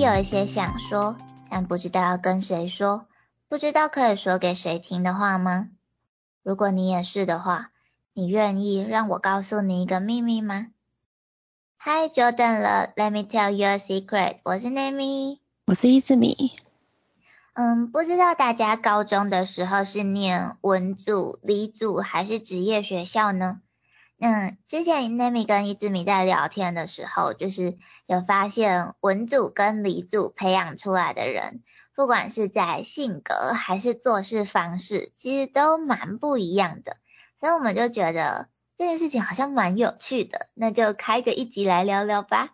有一些想说，但不知道要跟谁说，不知道可以说给谁听的话吗？如果你也是的话，你愿意让我告诉你一个秘密吗？Hi，久等了，Let me tell you a secret。我是 Nami，我是伊志米。嗯，不知道大家高中的时候是念文组、理组还是职业学校呢？嗯之前 Nami 跟伊志米在聊天的时候，就是有发现文组跟理组培养出来的人，不管是在性格还是做事方式，其实都蛮不一样的。所以我们就觉得这件事情好像蛮有趣的，那就开个一集来聊聊吧。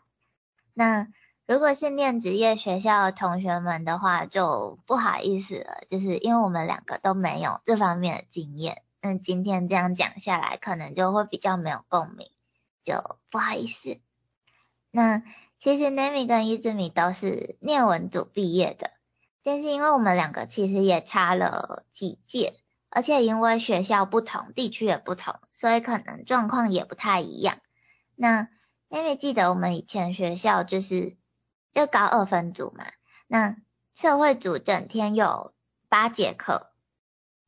那。如果是念职业学校的同学们的话，就不好意思了，就是因为我们两个都没有这方面的经验，那今天这样讲下来，可能就会比较没有共鸣，就不好意思。那其实 Nami 跟伊兹米都是念文组毕业的，但是因为我们两个其实也差了几届，而且因为学校不同，地区也不同，所以可能状况也不太一样。那 Nami 记得我们以前学校就是。就高二分组嘛，那社会组整天有八节课，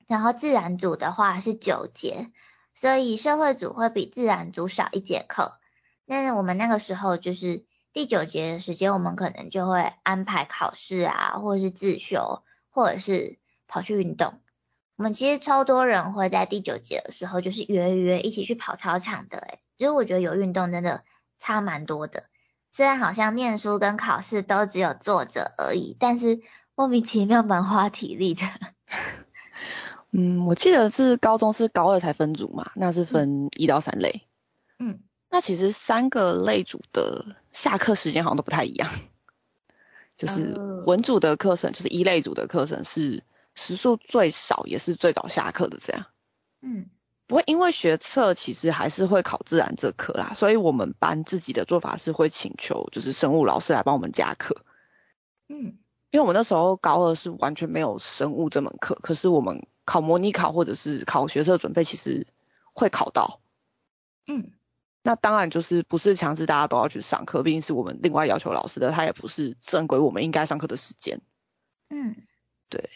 然后自然组的话是九节，所以社会组会比自然组少一节课。那我们那个时候就是第九节的时间，我们可能就会安排考试啊，或者是自修，或者是跑去运动。我们其实超多人会在第九节的时候，就是约约一起去跑操场的，诶就是我觉得有运动真的差蛮多的。虽然好像念书跟考试都只有坐着而已，但是莫名其妙蛮花体力的。嗯，我记得是高中是高二才分组嘛，那是分一到三类。嗯，那其实三个类组的下课时间好像都不太一样。就是文组的课程，就是一类组的课程是时数最少也是最早下课的这样。嗯。不会，因为学测其实还是会考自然这科啦，所以我们班自己的做法是会请求就是生物老师来帮我们加课。嗯，因为我们那时候高二是完全没有生物这门课，可是我们考模拟考或者是考学测准备其实会考到。嗯，那当然就是不是强制大家都要去上课，毕竟是我们另外要求老师的，他也不是正规我们应该上课的时间。嗯，对，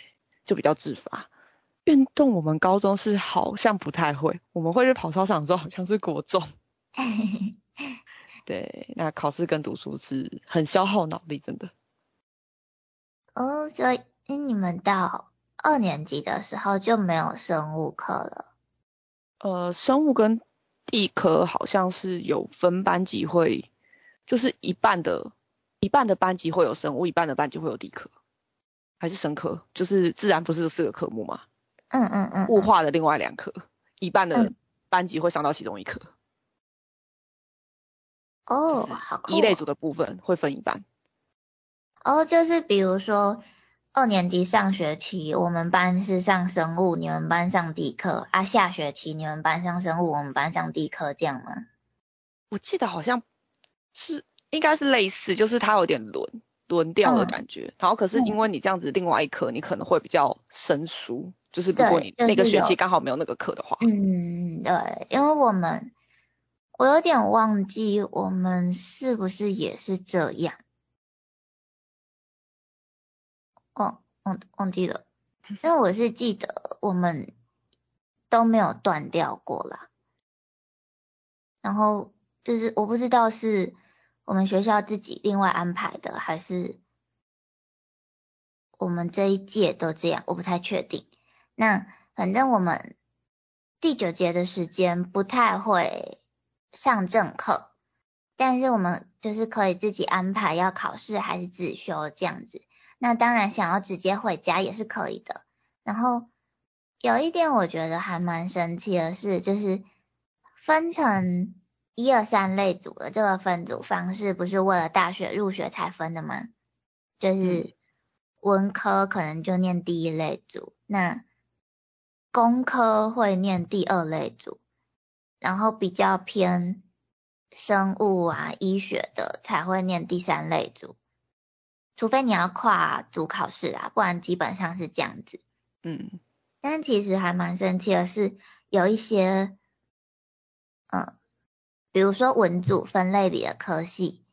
就比较自发。运动我们高中是好像不太会，我们会去跑操场的时候好像是国中。对，那考试跟读书是很消耗脑力，真的。哦，所以你们到二年级的时候就没有生物课了？呃，生物跟地科好像是有分班级会，就是一半的，一半的班级会有生物，一半的班级会有地科，还是生科？就是自然不是四个科目吗？嗯嗯嗯，物化的另外两科，一半的班级会上到其中一科。哦，好。一类组的部分会分一半。哦，就是比如说二年级上学期，我们班是上生物，你们班上地科啊。下学期你们班上生物，我们班上地科，这样吗？我记得好像是，应该是类似，就是它有点轮轮调的感觉。然后可是因为你这样子，另外一科你可能会比较生疏。就是如果你那个学期刚好没有那个课的话，嗯，对，因为我们我有点忘记我们是不是也是这样，忘忘忘记了，因为我是记得我们都没有断掉过啦，然后就是我不知道是我们学校自己另外安排的，还是我们这一届都这样，我不太确定。那反正我们第九节的时间不太会上正课，但是我们就是可以自己安排要考试还是自修这样子。那当然想要直接回家也是可以的。然后有一点我觉得还蛮神奇的是，就是分成一二三类组的这个分组方式，不是为了大学入学才分的吗？就是文科可能就念第一类组，那工科会念第二类组，然后比较偏生物啊、医学的才会念第三类组，除非你要跨组考试啊，不然基本上是这样子。嗯，但其实还蛮神奇的是，有一些，嗯，比如说文组分类里的科系，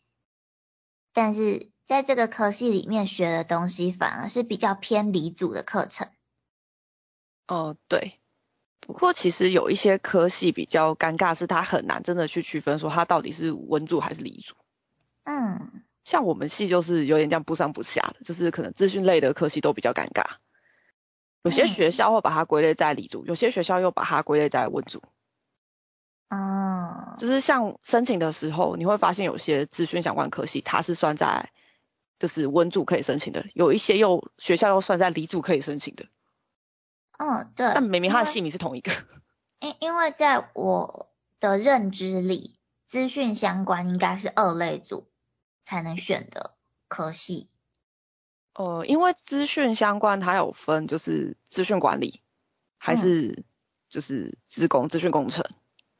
但是在这个科系里面学的东西反而是比较偏理组的课程。哦，对。不过其实有一些科系比较尴尬，是它很难真的去区分说它到底是文组还是理组。嗯。像我们系就是有点这样不上不下的，就是可能资讯类的科系都比较尴尬。有些学校会把它归类在理组，有些学校又把它归类在文组。哦。就是像申请的时候，你会发现有些资讯相关科系，它是算在就是文组可以申请的，有一些又学校又算在理组可以申请的。嗯，对。但明明它的系名是同一个。因因为在我的认知里，资讯相关应该是二类组才能选的科系。呃，因为资讯相关它有分，就是资讯管理，还是就是资工、资讯工程。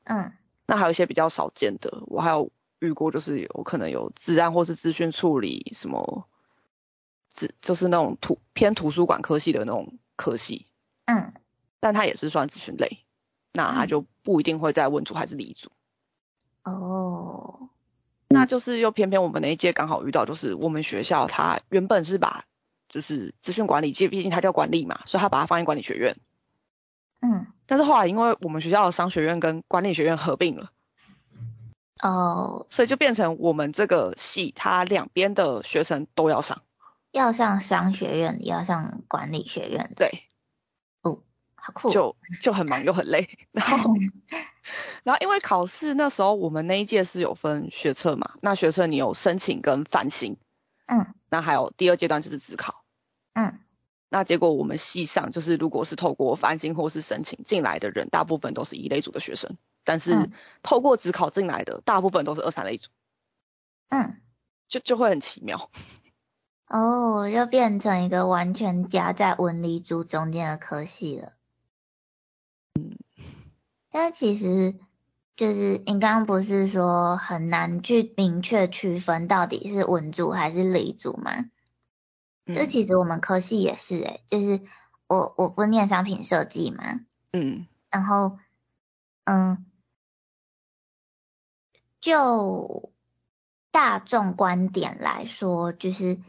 嗯。那还有一些比较少见的，我还有遇过，就是有可能有治安或是资讯处理什么，资就是那种图偏图书馆科系的那种科系。嗯。但它也是算资讯类，那它就不一定会在文组还是理组。哦。那就是又偏偏我们那一届刚好遇到，就是我们学校它原本是把就是资讯管理界，毕竟它叫管理嘛，所以它把它放在管理学院。嗯。但是后来因为我们学校的商学院跟管理学院合并了，哦，所以就变成我们这个系它两边的学生都要上，要上商学院，也要上管理学院。对。哦，好酷。就就很忙又很累，然 后。然后因为考试那时候我们那一届是有分学测嘛，那学测你有申请跟翻新，嗯，那还有第二阶段就是自考，嗯，那结果我们系上就是如果是透过翻新或是申请进来的人，大部分都是一类组的学生，但是透过自考进来的大部分都是二三类组，嗯，就就会很奇妙，哦，就变成一个完全夹在文理组中间的科系了，嗯。但其实就是你刚刚不是说很难去明确区分到底是文组还是理组吗？这其实我们科系也是诶，就是我我不念商品设计嘛，嗯，然后嗯，就大众观点来说，就是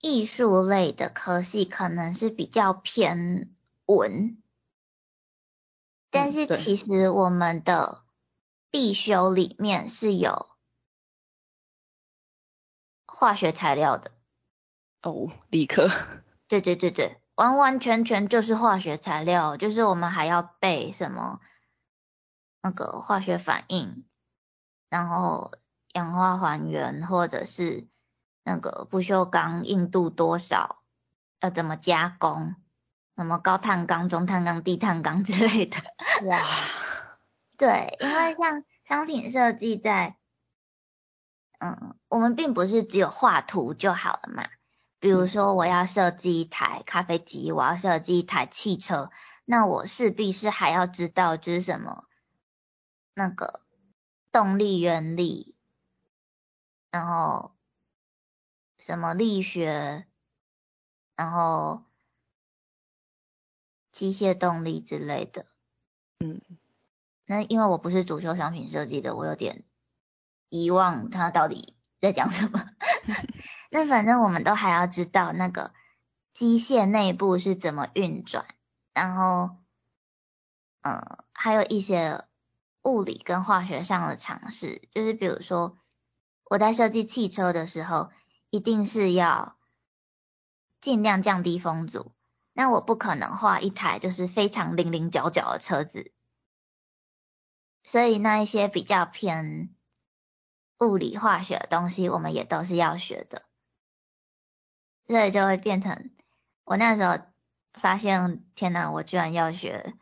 艺术类的科系可能是比较偏文。但是其实我们的必修里面是有化学材料的哦，理科。对对对对，完完全全就是化学材料，就是我们还要背什么那个化学反应，然后氧化还原，或者是那个不锈钢硬度多少，要怎么加工。什么高碳钢、中碳钢、低碳钢 之类的，哇，对，因为像商品设计在，嗯，我们并不是只有画图就好了嘛。比如说我要设计一台咖啡机，我要设计一台汽车，那我势必是还要知道就是什么那个动力原理，然后什么力学，然后。机械动力之类的，嗯，那因为我不是主修商品设计的，我有点遗忘他到底在讲什么。那反正我们都还要知道那个机械内部是怎么运转，然后，嗯，还有一些物理跟化学上的常识，就是比如说我在设计汽车的时候，一定是要尽量降低风阻。那我不可能画一台就是非常零零角角的车子，所以那一些比较偏物理化学的东西，我们也都是要学的，所以就会变成我那时候发现，天哪，我居然要学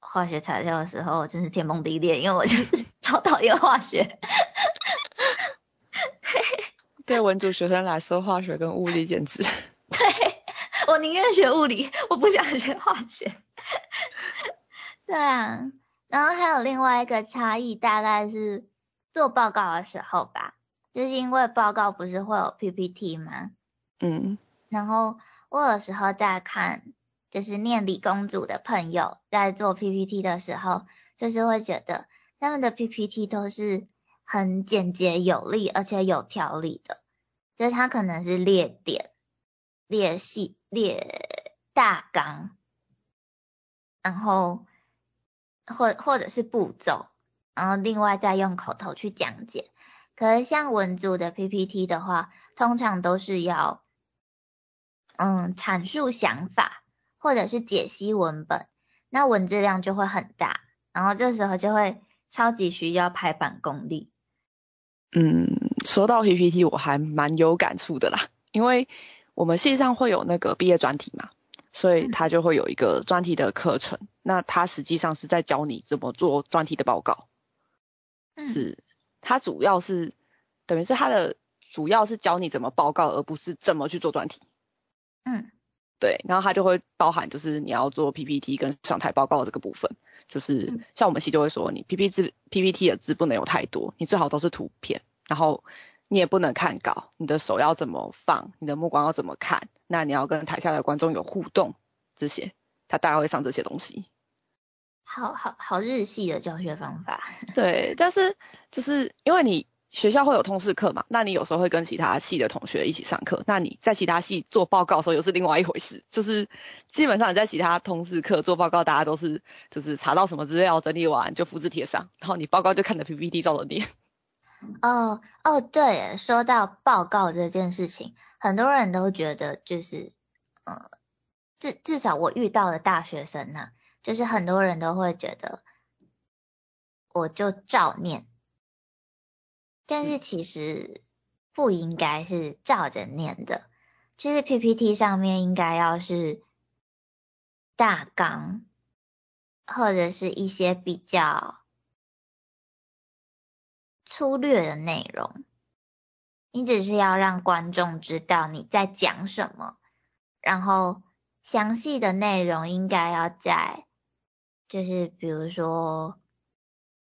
化学材料的时候，真是天崩地裂，因为我就是 超讨厌化学。对文组学生来说，化学跟物理简直。我宁愿学物理，我不想学化学。对啊，然后还有另外一个差异，大概是做报告的时候吧，就是因为报告不是会有 PPT 吗？嗯。然后我有时候在看，就是念理工组的朋友在做 PPT 的时候，就是会觉得他们的 PPT 都是很简洁有力，而且有条理的。就是它可能是列点、列系、列大纲，然后或或者是步骤，然后另外再用口头去讲解。可是像文组的 PPT 的话，通常都是要嗯阐述想法或者是解析文本，那文字量就会很大，然后这时候就会超级需要排版功力。嗯，说到 PPT，我还蛮有感触的啦，因为我们系上会有那个毕业专题嘛，所以他就会有一个专题的课程，那他实际上是在教你怎么做专题的报告，嗯。是，他主要是等于是他的主要是教你怎么报告，而不是怎么去做专题。嗯，对，然后他就会包含就是你要做 PPT 跟上台报告这个部分。就是像我们系就会说，你 PPT PPT 的字不能有太多，你最好都是图片，然后你也不能看稿，你的手要怎么放，你的目光要怎么看，那你要跟台下的观众有互动，这些他大概会上这些东西。好好好日系的教学方法。对，但是就是因为你。学校会有通识课嘛？那你有时候会跟其他系的同学一起上课，那你在其他系做报告的时候又是另外一回事。就是基本上你在其他通识课做报告，大家都是就是查到什么资料整理完就复制贴上，然后你报告就看着 PPT 照着念。哦哦，对，说到报告这件事情，很多人都觉得就是呃，至至少我遇到的大学生呢，就是很多人都会觉得我就照念。但是其实不应该是照着念的，就是 PPT 上面应该要是大纲，或者是一些比较粗略的内容。你只是要让观众知道你在讲什么，然后详细的内容应该要在，就是比如说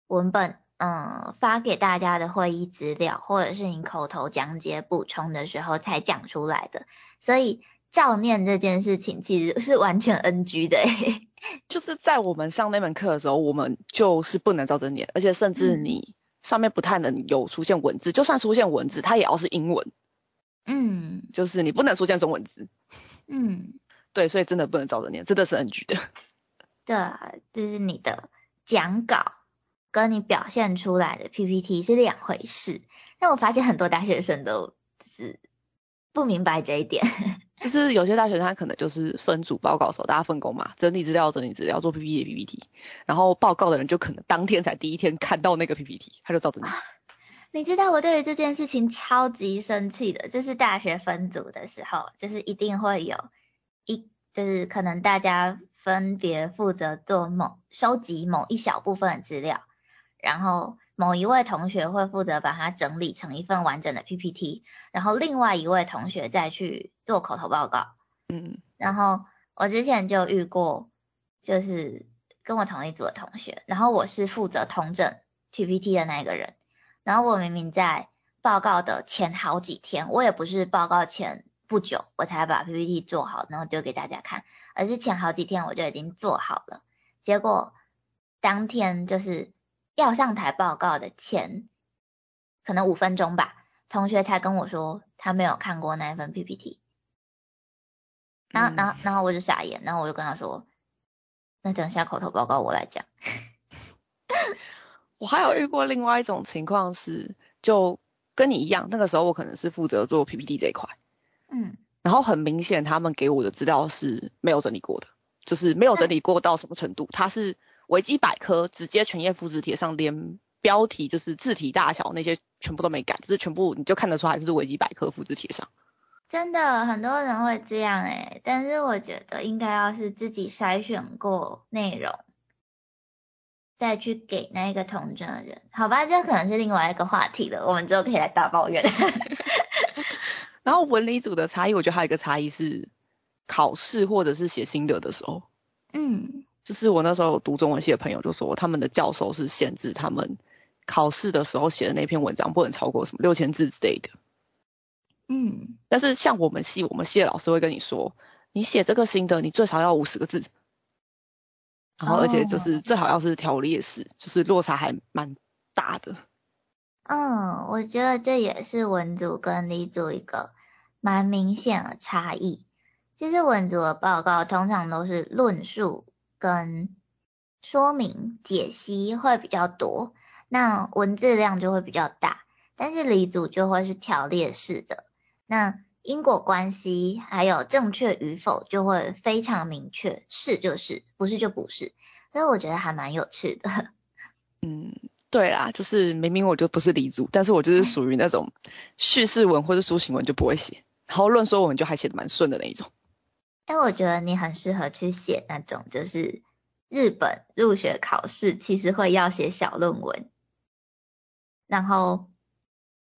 文本。嗯，发给大家的会议资料，或者是你口头讲解补充的时候才讲出来的，所以照念这件事情其实是完全 NG 的。就是在我们上那门课的时候，我们就是不能照着念，而且甚至你上面不太能有出现文字，就算出现文字，它也要是英文。嗯，就是你不能出现中文字。嗯，对，所以真的不能照着念，真的是 NG 的。对，就是你的讲稿。跟你表现出来的 PPT 是两回事，但我发现很多大学生都是不明白这一点。就是有些大学生他可能就是分组报告的时候，大家分工嘛，整理资料、整理资料，做 PPT PPT，然后报告的人就可能当天才第一天看到那个 PPT，他就照着你。你知道我对于这件事情超级生气的，就是大学分组的时候，就是一定会有一，就是可能大家分别负责做某收集某一小部分的资料。然后某一位同学会负责把它整理成一份完整的 PPT，然后另外一位同学再去做口头报告。嗯，然后我之前就遇过，就是跟我同一组的同学，然后我是负责通整 PPT 的那个人，然后我明明在报告的前好几天，我也不是报告前不久我才把 PPT 做好，然后丢给大家看，而是前好几天我就已经做好了，结果当天就是。要上台报告的前，可能五分钟吧，同学才跟我说他没有看过那一份 PPT，然后然后然后我就傻眼，然后我就跟他说，那等一下口头报告我来讲。我还有遇过另外一种情况是，就跟你一样，那个时候我可能是负责做 PPT 这一块，嗯，然后很明显他们给我的资料是没有整理过的，就是没有整理过到什么程度，他是。维基百科直接全页复制贴上，连标题就是字体大小那些全部都没改，就是全部你就看得出来是维基百科复制贴上。真的很多人会这样哎，但是我觉得应该要是自己筛选过内容，再去给那个同证的人。好吧，这可能是另外一个话题了，我们之后可以来大抱怨。然后文理组的差异，我觉得还有一个差异是考试或者是写心得的时候。嗯。就是我那时候读中文系的朋友就说，他们的教授是限制他们考试的时候写的那篇文章不能超过什么六千字之类的。嗯，但是像我们系，我们系的老师会跟你说，你写这个新的，你最少要五十个字，然后而且就是最好要是条列式，就是落差还蛮大的。嗯，我觉得这也是文组跟理组一个蛮明显的差异。其实文组的报告通常都是论述跟说明解析会比较多，那文字量就会比较大。但是理组就会是条列式的，那因果关系还有正确与否就会非常明确，是就是，不是就不是。所以我觉得还蛮有趣的。嗯，对啦，就是明明我就不是理组，但是我就是属于那种叙事文或者抒情文就不会写，然后论说文就还写的蛮顺的那一种。哎，我觉得你很适合去写那种，就是日本入学考试其实会要写小论文，然后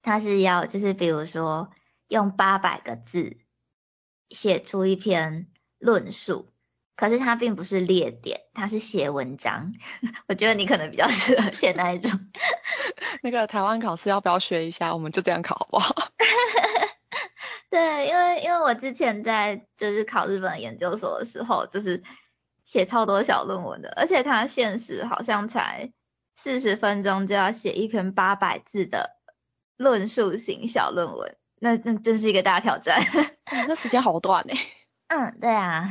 他是要就是比如说用八百个字写出一篇论述。可是它并不是列点，它是写文章。我觉得你可能比较适合写那一种。那个台湾考试要不要学一下？我们就这样考好不好？对，因为因为我之前在就是考日本研究所的时候，就是写超多小论文的，而且它限时好像才四十分钟就要写一篇八百字的论述型小论文，那那真是一个大挑战。那时间好短呢。嗯，对啊。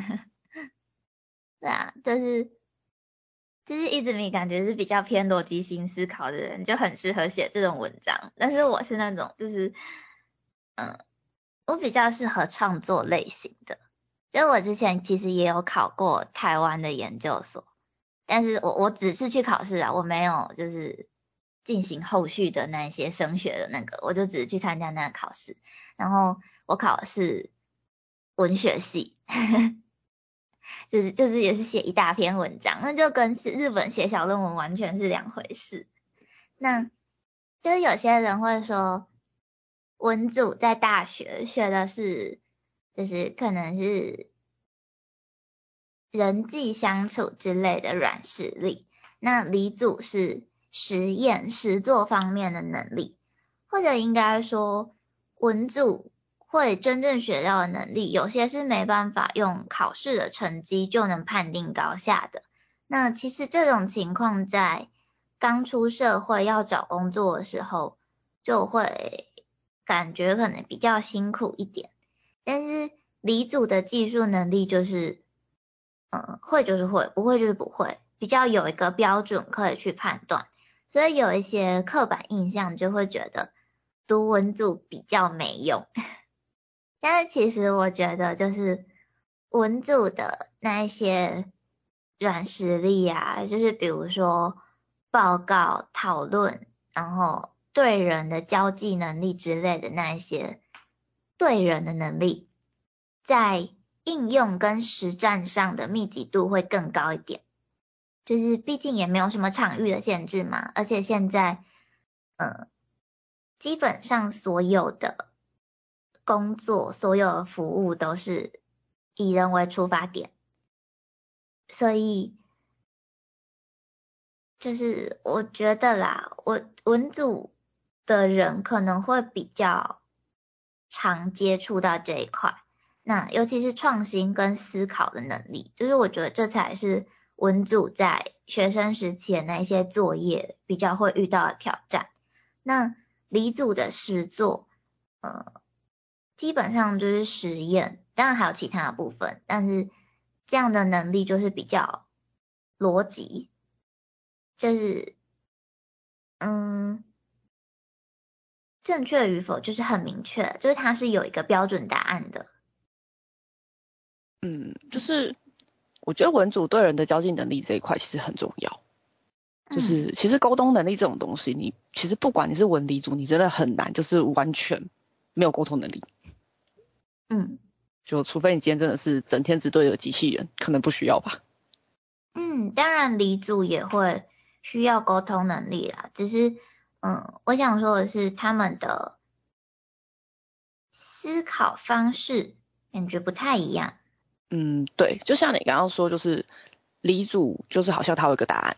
对啊，就是就是一直米感觉是比较偏逻辑性思考的人，就很适合写这种文章。但是我是那种就是，嗯，我比较适合创作类型的。就我之前其实也有考过台湾的研究所，但是我我只是去考试啊，我没有就是进行后续的那些升学的那个，我就只是去参加那个考试。然后我考的是文学系。就是就是也是写一大篇文章，那就跟是日本写小论文完全是两回事。那就是有些人会说，文组在大学学的是，就是可能是人际相处之类的软实力，那理组是实验实作方面的能力，或者应该说文组。会真正学到的能力，有些是没办法用考试的成绩就能判定高下的。那其实这种情况在刚出社会要找工作的时候，就会感觉可能比较辛苦一点。但是理组的技术能力就是，嗯，会就是会，不会就是不会，比较有一个标准可以去判断。所以有一些刻板印象就会觉得读文组比较没用。但是其实我觉得，就是文组的那一些软实力啊，就是比如说报告、讨论，然后对人的交际能力之类的那一些对人的能力，在应用跟实战上的密集度会更高一点。就是毕竟也没有什么场域的限制嘛，而且现在，嗯，基本上所有的。工作所有的服务都是以人为出发点，所以就是我觉得啦，我文组的人可能会比较常接触到这一块，那尤其是创新跟思考的能力，就是我觉得这才是文组在学生时期的那些作业比较会遇到的挑战。那理组的实作，呃。基本上就是实验，当然还有其他的部分，但是这样的能力就是比较逻辑，就是嗯，正确与否就是很明确，就是它是有一个标准答案的。嗯，就是我觉得文组对人的交际能力这一块其实很重要，就是其实沟通能力这种东西，你其实不管你是文理组，你真的很难，就是完全没有沟通能力。嗯，就除非你今天真的是整天只对着机器人，可能不需要吧。嗯，当然离组也会需要沟通能力啦，只是嗯，我想说的是他们的思考方式感觉不太一样。嗯，对，就像你刚刚说，就是离组就是好像他有一个答案。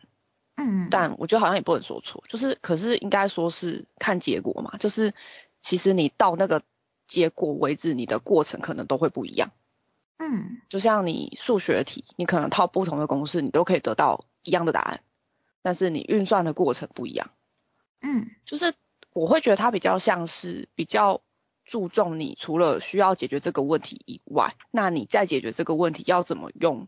嗯，但我觉得好像也不能说错，就是可是应该说是看结果嘛，就是其实你到那个。结果为止，你的过程可能都会不一样。嗯，就像你数学题，你可能套不同的公式，你都可以得到一样的答案，但是你运算的过程不一样。嗯，就是我会觉得他比较像是比较注重你除了需要解决这个问题以外，那你在解决这个问题要怎么用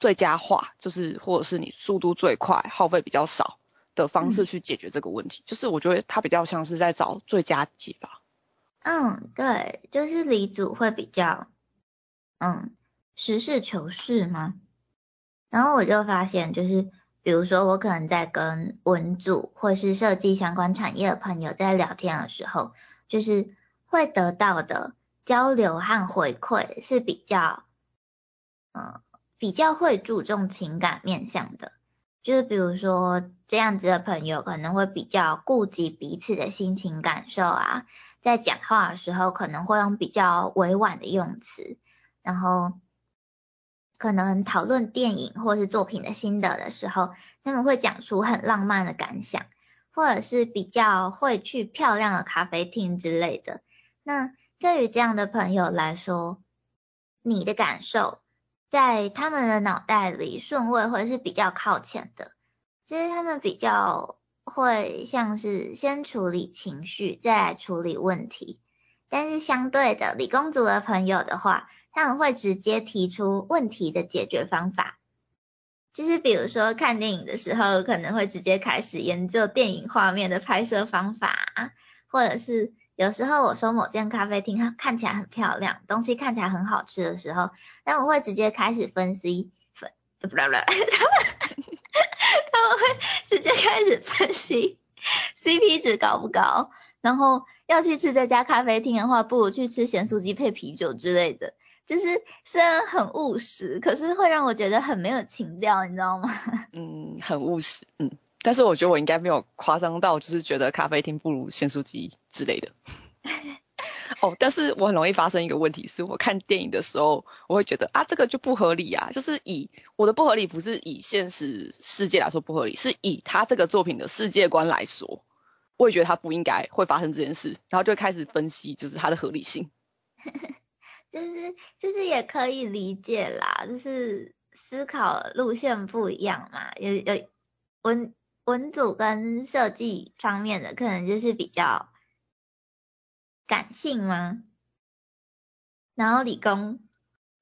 最佳化，就是或者是你速度最快、耗费比较少的方式去解决这个问题，就是我觉得他比较像是在找最佳解吧。嗯，对，就是李主会比较，嗯，实事求是吗？然后我就发现，就是比如说我可能在跟文组或是设计相关产业的朋友在聊天的时候，就是会得到的交流和回馈是比较，嗯，比较会注重情感面向的。就是比如说这样子的朋友可能会比较顾及彼此的心情感受啊，在讲话的时候可能会用比较委婉的用词，然后可能讨论电影或是作品的心得的时候，他们会讲出很浪漫的感想，或者是比较会去漂亮的咖啡厅之类的。那对于这样的朋友来说，你的感受？在他们的脑袋里，顺位会是比较靠前的，就是他们比较会像是先处理情绪，再来处理问题。但是相对的，理工组的朋友的话，他们会直接提出问题的解决方法。就是比如说看电影的时候，可能会直接开始研究电影画面的拍摄方法，或者是。有时候我说某间咖啡厅看看起来很漂亮，东西看起来很好吃的时候，那我会直接开始分析分，不不不，他们他们会直接开始分析 CP 值高不高，然后要去吃这家咖啡厅的话，不如去吃咸酥鸡配啤酒之类的。就是虽然很务实，可是会让我觉得很没有情调，你知道吗？嗯，很务实，嗯。但是我觉得我应该没有夸张到，就是觉得咖啡厅不如鲜蔬机之类的。哦，但是我很容易发生一个问题，是我看电影的时候，我会觉得啊，这个就不合理啊。就是以我的不合理，不是以现实世界来说不合理，是以他这个作品的世界观来说，我也觉得他不应该会发生这件事，然后就开始分析，就是它的合理性。就是就是也可以理解啦，就是思考路线不一样嘛，有有文。文组跟设计方面的，可能就是比较感性吗？然后理工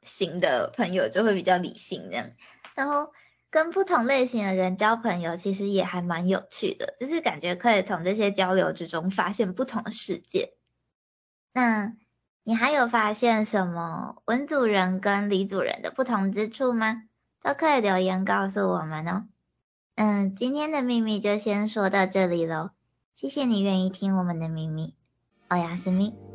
型的朋友就会比较理性这样。然后跟不同类型的人交朋友，其实也还蛮有趣的，就是感觉可以从这些交流之中发现不同的世界。那你还有发现什么文主人跟李主人的不同之处吗？都可以留言告诉我们哦。嗯，今天的秘密就先说到这里喽，谢谢你愿意听我们的秘密，欧阳斯密。